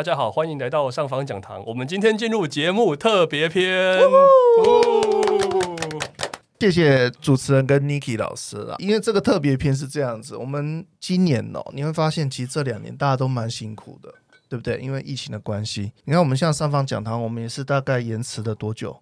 大家好，欢迎来到上方讲堂。我们今天进入节目特别篇。谢谢主持人跟 Niki 老师啦，因为这个特别篇是这样子，我们今年哦、你会发现其实这两年大家都蛮辛苦的，对不对？因为疫情的关系，你看我们像上方讲堂，我们也是大概延迟了多久？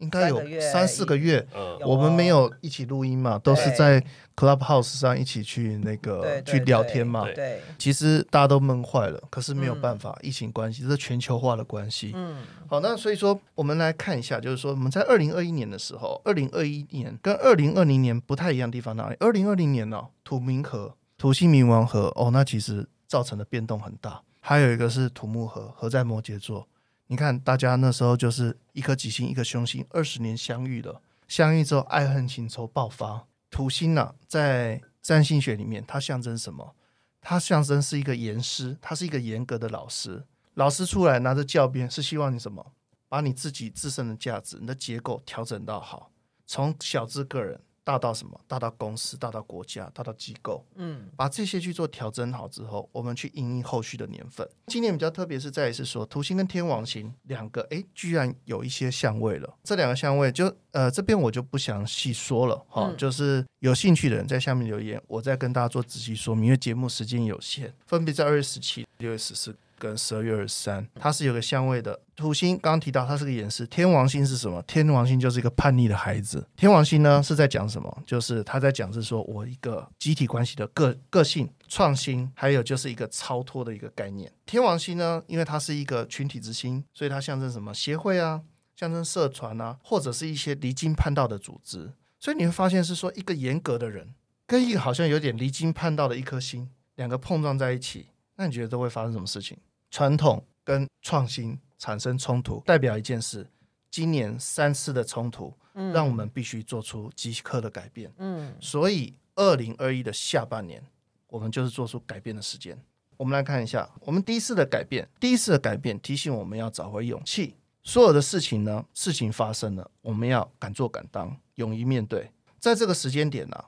应该有三四个月。我们没有一起录音嘛，都是在 Clubhouse 上一起去那个去聊天嘛。对对，其实大家都闷坏了，可是没有嗯办法，疫情关系，这是全球化的关系。嗯，好，那所以说我们来看一下，就是说我们在二零二一年的时候，二零二一年跟二零二零年不太一样的地方哪里？二零二零年呢、土冥河、土星冥王河，哦，那其实造成的变动很大。还有一个是土木河合在摩羯座，你看大家那时候就是一颗吉星一颗凶星，二十年相遇了，相遇之后爱恨情仇爆发。土星呢、在占星学里面它象征什么？它象征是一个严师，他是一个严格的老师。老师出来拿着教鞭，是希望你什么？把你自己自身的价值、你的结构调整到好，从小至个人，大到什么？大到公司，大到国家，大到机构，嗯，把这些去做调整好之后，我们去应应后续的年份。今年比较特别是在于是说，土星跟天王星两个，诶，居然有一些相位了。这两个相位就呃这边我就不详细说了哈、嗯就是有兴趣的人在下面留言，我再跟大家做仔细说明，因为节目时间有限，分别在二月十七、六月十四。跟十二月二十三，它是有个相位的。土星刚刚提到它是个演示，天王星是什么？天王星就是一个叛逆的孩子。天王星呢是在讲什么？就是他在讲是说我一个集体关系的个个性创新，还有就是一个超脱的一个概念。天王星呢，因为它是一个群体之星，所以它象征什么？协会啊，象征社团啊，或者是一些离经叛道的组织。所以你会发现是说一个严格的人跟一个好像有点离经叛道的一颗心，两个碰撞在一起，那你觉得都会发生什么事情？传统跟创新产生冲突，代表一件事：今年三次的冲突，嗯让我们必须做出即刻的改变。嗯所以，二零二一的下半年，我们就是做出改变的时间。我们来看一下，我们第一次的改变，第一次的改变提醒我们要找回勇气。所有的事情呢，事情发生了，我们要敢做敢当，勇于面对。在这个时间点呢、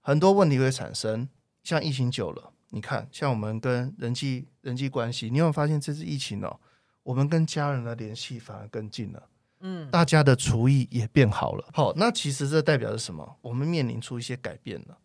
很多问题会产生，像疫情久了，你看，像我们跟人际人际关系，你有没有发现这次疫情哦，我们跟家人的联系反而更近了。嗯大家的厨艺也变好了。好，那其实这代表着什么？我们面临出一些改变了。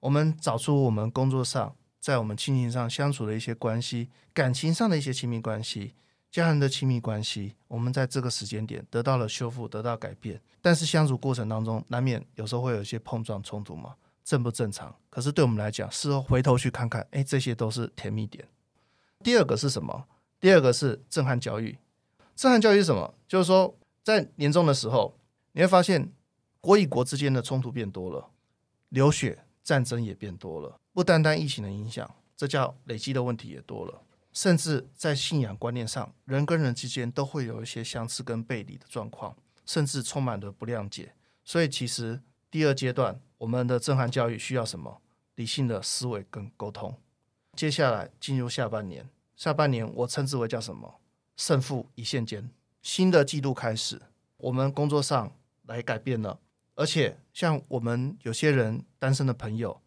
我们找出我们工作上，在我们亲情上相处的一些关系，感情上的一些亲密关系，家人的亲密关系，我们在这个时间点得到了修复，得到改变。但是相处过程当中，难免有时候会有一些碰撞冲突嘛，正不正常？可是对我们来讲，事后回头去看看，哎，这些都是甜蜜点。第二个是什么？第二个是震撼教育。震撼教育是什么？就是说，在年终的时候，你会发现国与国之间的冲突变多了，流血战争也变多了，不单单疫情的影响，这叫累积的问题也多了，甚至在信仰观念上，人跟人之间都会有一些相似跟背离的状况，甚至充满了不谅解。所以，其实第二阶段我们的震撼教育需要什么？理性的思维跟沟通。接下来进入下半年，下半年我称之为叫什么？胜负一线间，新的季度开始，我们工作上来改变了，而且像我们有些人单身的朋友、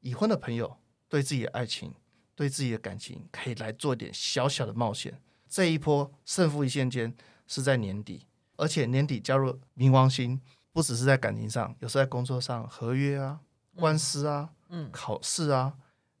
已婚的朋友，对自己的爱情、对自己的感情，可以来做一点小小的冒险。这一波胜负一线间是在年底，而且年底加入冥王星，不只是在感情上，有时候在工作上，合约啊、官司啊、嗯考试啊，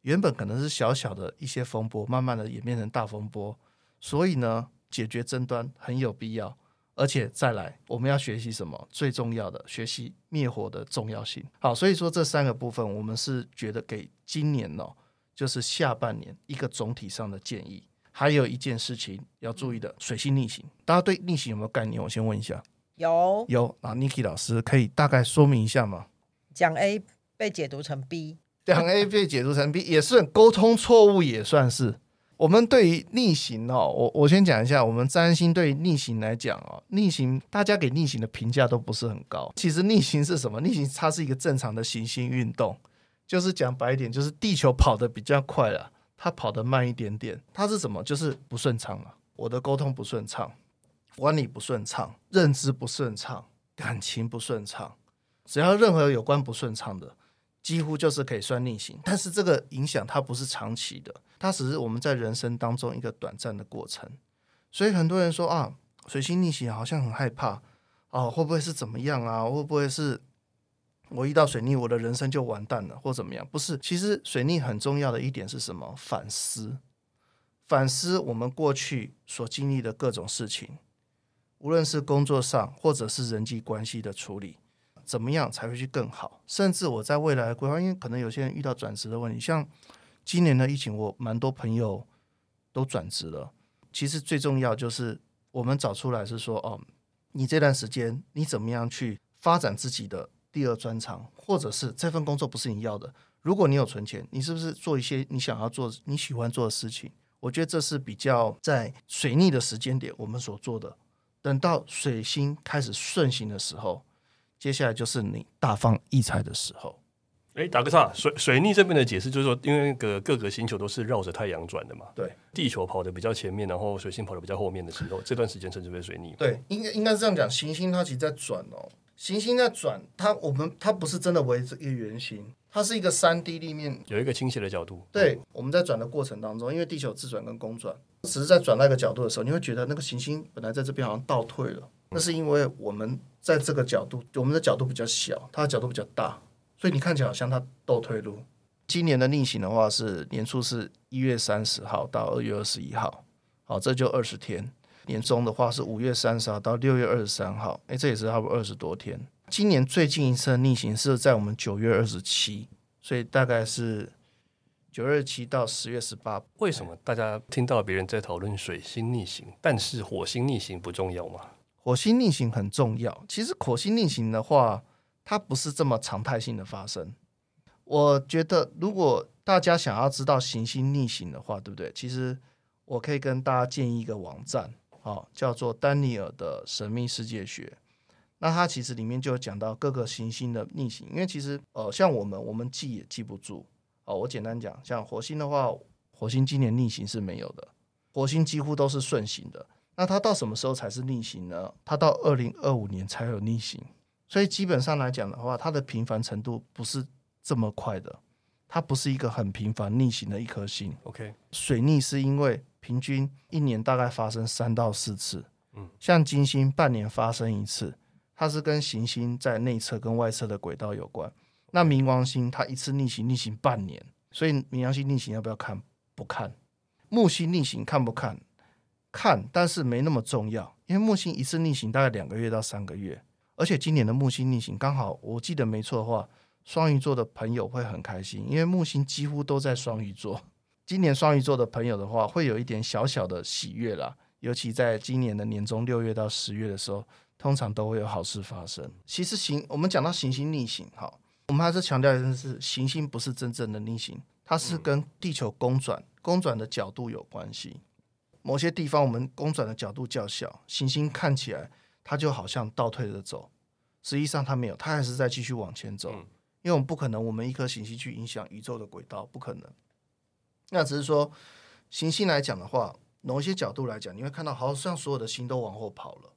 原本可能是小小的一些风波，慢慢的演变成大风波。所以呢，解决争端很有必要。而且再来，我们要学习什么？最重要的，学习灭火的重要性。好，所以说这三个部分，我们是觉得给今年哦，就是下半年一个总体上的建议。还有一件事情要注意的，水星逆行。大家对逆行有没有概念？我先问一下。有有啊，Niki 老师可以大概说明一下吗？讲 A 被解读成 B，讲 A 被解读成 B 也是沟通错误，也算是。我们对于逆行哦，我我先讲一下，我们占星对于逆行来讲哦，逆行大家给逆行的评价都不是很高。其实逆行是什么？逆行它是一个正常的行星运动，就是讲白一点，就是地球跑得比较快了，它跑得慢一点点。它是什么？就是不顺畅了。我的沟通不顺畅，管理不顺畅，认知不顺畅，感情不顺畅，只要任何有关不顺畅的，几乎就是可以算逆行。但是这个影响它不是长期的，它只是我们在人生当中一个短暂的过程。所以很多人说啊，水星逆行好像很害怕啊，会不会是怎么样啊？会不会是我遇到水逆，我的人生就完蛋了，或怎么样？不是，其实水逆很重要的一点是什么？反思，反思我们过去所经历的各种事情，无论是工作上或者是人际关系的处理，怎么样才会去更好？甚至我在未来的规划，因为可能有些人遇到转职的问题，像今年的疫情，我蛮多朋友都转职了。其实最重要就是我们找出来是说，哦，你这段时间你怎么样去发展自己的第二专长，或者是这份工作不是你要的，如果你有存钱，你是不是做一些你想要做、你喜欢做的事情？我觉得这是比较在水逆的时间点我们所做的。等到水星开始顺行的时候，接下来就是你大放异彩的时候。哎，打个岔，水水逆这边的解释就是说，因为个各个星球都是绕着太阳转的嘛，对，地球跑的比较前面，然后水星跑的比较后面的时候，这段时间称之为水逆。对，应该应该是这样讲，行星它其实在转哦，行星在转，它我们它不是真的围着一个圆形，它是一个三 D 立面，有一个倾斜的角度。对，我们在转的过程当中，因为地球自转跟公转，只是在转那个角度的时候，你会觉得那个行星本来在这边好像倒退了，那是因为我们在这个角度，我们的角度比较小，它的角度比较大。所以你看起来好像它倒退路。今年的逆行的话是年初是一月三十号到二月二十一号，好，这就二十天。年终的话是五月三十号到六月二十三号，诶，这也是差不多二十多天。今年最近一次的逆行是在我们九月二十七，所以大概是九月七到十月十八。为什么大家听到别人在讨论水星逆行，但是火星逆行不重要吗？火星逆行很重要。其实火星逆行的话。它不是这么常态性的发生。我觉得，如果大家想要知道行星逆行的话，对不对？其实我可以跟大家建议一个网站，好，叫做丹尼尔的神秘世界学。那它其实里面就有讲到各个行星的逆行。因为其实，呃，像我们，我们记也记不住。哦，我简单讲，像火星的话，火星今年逆行是没有的，火星几乎都是顺行的。那它到什么时候才是逆行呢？它到二零二五年才有逆行。所以基本上来讲的话，它的频繁程度不是这么快的，它不是一个很频繁逆行的一颗星。OK，水逆是因为平均一年大概发生三到四次，嗯，像金星半年发生一次，它是跟行星在内侧跟外侧的轨道有关。那冥王星它一次逆行逆行半年，所以冥王星逆行要不要看？不看。木星逆行看不看？看，但是没那么重要，因为木星一次逆行大概两个月到三个月。而且今年的木星逆行刚好，我记得没错的话，双鱼座的朋友会很开心，因为木星几乎都在双鱼座。今年双鱼座的朋友的话，会有一点小小的喜悦啦。尤其在今年的年中六月到十月的时候，通常都会有好事发生。其实行，我们讲到行星逆行，哈，我们还是强调一件事：行星不是真正的逆行，它是跟地球公转、公转的角度有关系。某些地方我们公转的角度较小，行星看起来。它就好像倒退着走，实际上它没有，它还是在继续往前走。因为我们不可能，我们一颗行星去影响宇宙的轨道，不可能。那只是说，行星来讲的话，某一些角度来讲，你会看到好像所有的星都往后跑了。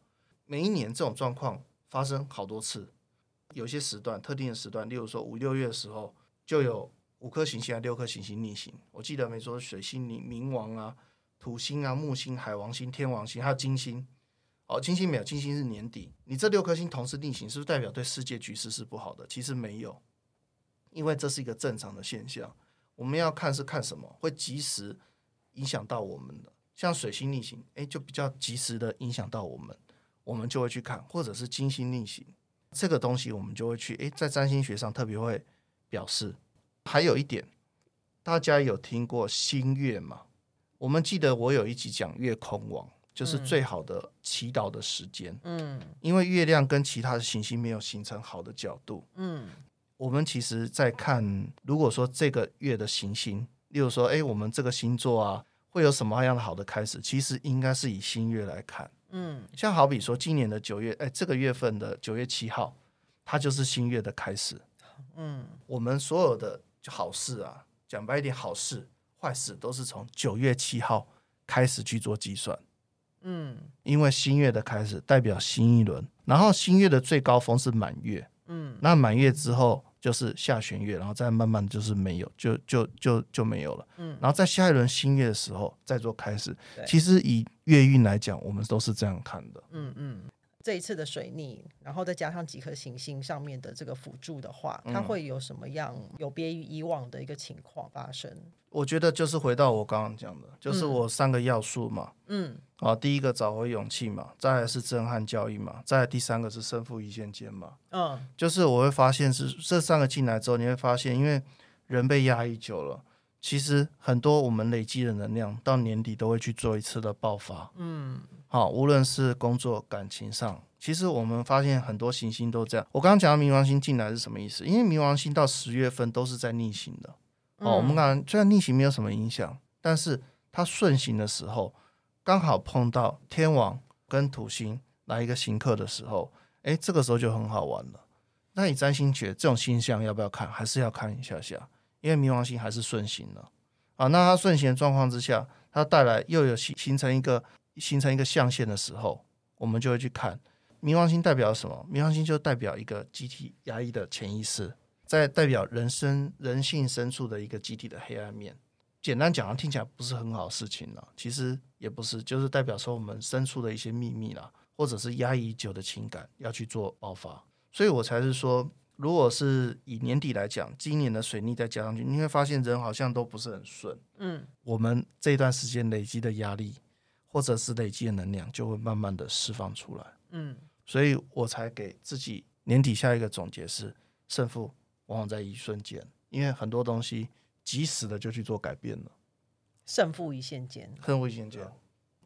每一年这种状况发生好多次，有些时段特定的时段，例如说五六月的时候，就有五颗行星啊，六颗行星逆行。我记得没错，水星、冥冥王啊、土星啊、木星、海王星、天王星，还有金星。哦，金星没有，金星是年底。你这六颗星同时逆行，是不是代表对世界局势是不好的？其实没有，因为这是一个正常的现象。我们要看是看什么会及时影响到我们的，像水星逆行，诶，就比较及时的影响到我们，我们就会去看，或者是金星逆行这个东西，我们就会去诶，在占星学上特别会表示。还有一点，大家有听过星月吗？我们记得我有一集讲月空王。就是最好的祈祷的时间，嗯，因为月亮跟其他的行星没有形成好的角度，嗯，我们其实在看，如果说这个月的行星，例如说，哎，我们这个星座啊，会有什么样的好的开始？其实应该是以新月来看，嗯，像好比说今年的九月，哎，这个月份的九月七号，它就是新月的开始，嗯，我们所有的好事啊，讲白一点，好事、坏事都是从九月七号开始去做计算。嗯，因为新月的开始代表新一轮，然后新月的最高峰是满月，嗯，那满月之后就就是下弦月，然后再慢慢就是没有，就就就就没有了。嗯，然后在下一轮新月的时候再做开始。其实以月运来讲，我们都是这样看的。嗯嗯。这一次的水逆，然后再加上几颗行星上面的这个辅助的话，它会有什么样有别于以往的一个情况发生？我觉得就是回到我刚刚讲的，就是我三个要素嘛。嗯，啊，第一个找回勇气嘛，再来是震撼教育嘛，再来第三个是胜负一线间嘛。嗯，就是我会发现是这三个进来之后，你会发现，因为人被压抑久了。其实很多我们累积的能量到年底都会去做一次的爆发。嗯，好，无论是工作、感情上，其实我们发现很多行星都这样。我刚刚讲到冥王星进来是什么意思？因为冥王星到十月份都是在逆行的。哦，我们刚虽然逆行没有什么影响，但是它顺行的时候，刚好碰到天王跟土星来一个行克的时候，哎，这个时候就很好玩了。那你占星学这种星象要不要看？还是要看一下下？因为冥王星还是顺行了啊，那它顺行的状况之下，它带来又有形形成一个形成一个象限的时候，我们就会去看冥王星代表什么？冥王星就代表一个集体压抑的潜意识，在代表人生人性深处的一个集体的黑暗面。简单讲，听起来不是很好的事情了，其实也不是，就是代表说我们深处的一些秘密啦，或者是压抑已久的情感要去做爆发，所以我才是说。如果是以年底来讲，今年的水逆再加上去，你会发现人好像都不是很顺。嗯，我们这段时间累积的压力，或者是累积的能量，就会慢慢的释放出来。嗯，所以我才给自己年底下一个总结是：胜负往往在一瞬间，因为很多东西及时的就去做改变了。胜负一线间，胜负一线间。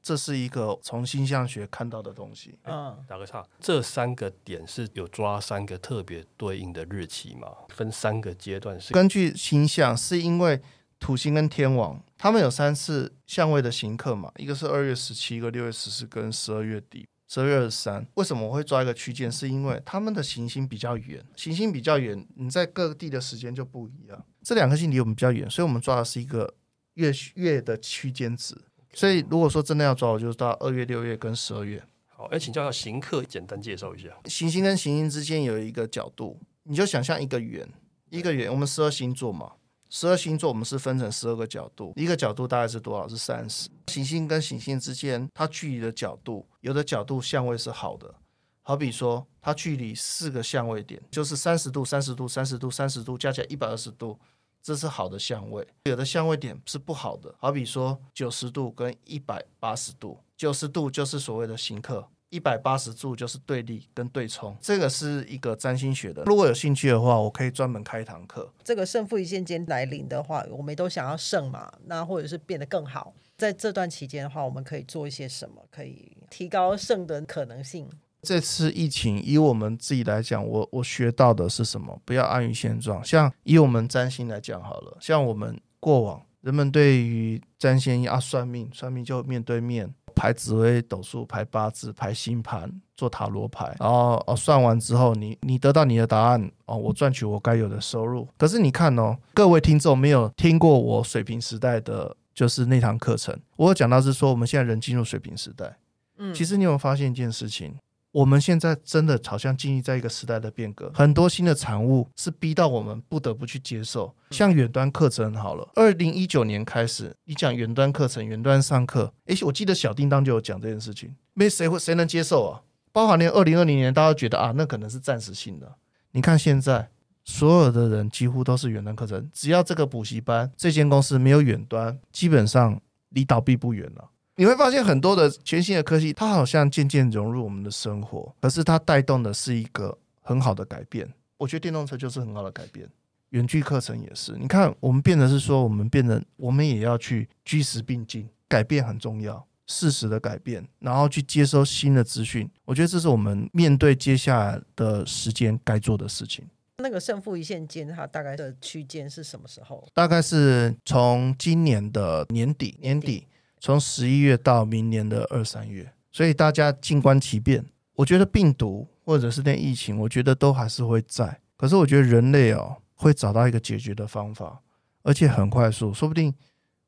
这是一个从星象学看到的东西。嗯，打个岔，这三个点是有抓三个特别对应的日期吗？分三个阶段是？根据星象，是因为土星跟天王他们有三次相位的行客嘛？一个是二月十七，一个六月十四，跟十二月底十二月二十三。为什么我会抓一个区间？是因为他们的行星比较远，行星比较远，你在各地的时间就不一样。这两颗星离我们比较远，所以我们抓的是一个月月的区间值。所以，如果说真的要抓，我就是到二月、六月跟十二月。好，哎，请教一下行客，简单介绍一下。行星跟行星之间有一个角度，你就想象一个圆，一个圆。我们十二星座嘛，十二星座我们是分成十二个角度，一个角度大概是多少？是三十。行星跟行星之间，它距离的角度，有的角度相位是好的，好比说它距离四个相位点，就是三十度、三十度、三十度、三十度，加起来一百二十度。这是好的相位，有的相位点是不好的，好比说九十度跟一百八十度，九十度就是所谓的行克，一百八十度就是对立跟对冲，这个是一个占星学的。如果有兴趣的话，我可以专门开一堂课。这个胜负一线间来临的话，我们都想要胜嘛，那或者是变得更好，在这段期间的话，我们可以做一些什么，可以提高胜的可能性？这次疫情，以我们自己来讲，我我学到的是什么？不要安于现状。像以我们占星来讲好了，像我们过往人们对于占星啊算命，算命就面对面排紫微斗数、排八字、排星盘、做塔罗牌，然后哦算完之后，你你得到你的答案哦，我赚取我该有的收入。可是你看哦，各位听众没有听过我水平时代的，就是那堂课程，我有讲到是说我们现在人进入水平时代。嗯，其实你有发现一件事情？我们现在真的好像经历在一个时代的变革，很多新的产物是逼到我们不得不去接受。像远端课程好了，二零一九年开始，你讲远端课程、远端上课，诶，我记得小叮当就有讲这件事情，没谁会谁能接受啊？包含连二零二零年，大家觉得啊，那可能是暂时性的。你看现在，所有的人几乎都是远端课程，只要这个补习班、这间公司没有远端，基本上离倒闭不远了。你会发现很多的全新的科技，它好像渐渐融入我们的生活，可是它带动的是一个很好的改变。我觉得电动车就是很好的改变，远距课程也是。你看，我们变的是说，我们变得，我们也要去居时并进，改变很重要，适时的改变，然后去接收新的资讯。我觉得这是我们面对接下来的时间该做的事情。那个胜负一线间，它大概的区间是什么时候？大概是从今年的年底，年底。从十一月到明年的二三月，所以大家静观其变。我觉得病毒或者是那疫情，我觉得都还是会在。可是我觉得人类哦，会找到一个解决的方法，而且很快速。说不定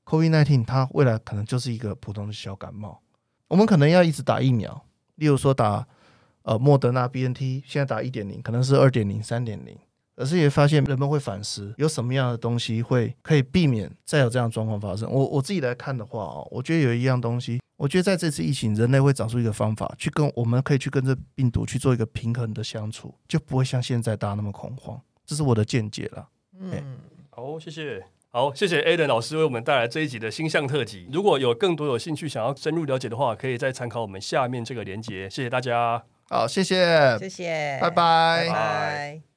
COVID-19 它未来可能就是一个普通的小感冒。我们可能要一直打疫苗，例如说打呃莫德纳 BNT，现在打一点零，可能是二点零、三点零。而是也发现人们会反思，有什么样的东西会可以避免再有这样的状况发生。我我自己来看的话啊，我觉得有一样东西，我觉得在这次疫情，人类会找出一个方法，去跟我们可以去跟这病毒去做一个平衡的相处，就不会像现在大家那么恐慌。这是我的见解了。嗯，好，谢谢。好，谢谢 Aden 老师为我们带来这一集的星象特辑。如果有更多有兴趣想要深入了解的话，可以再参考我们下面这个连接。谢谢大家。好，谢谢，谢谢，拜拜拜拜。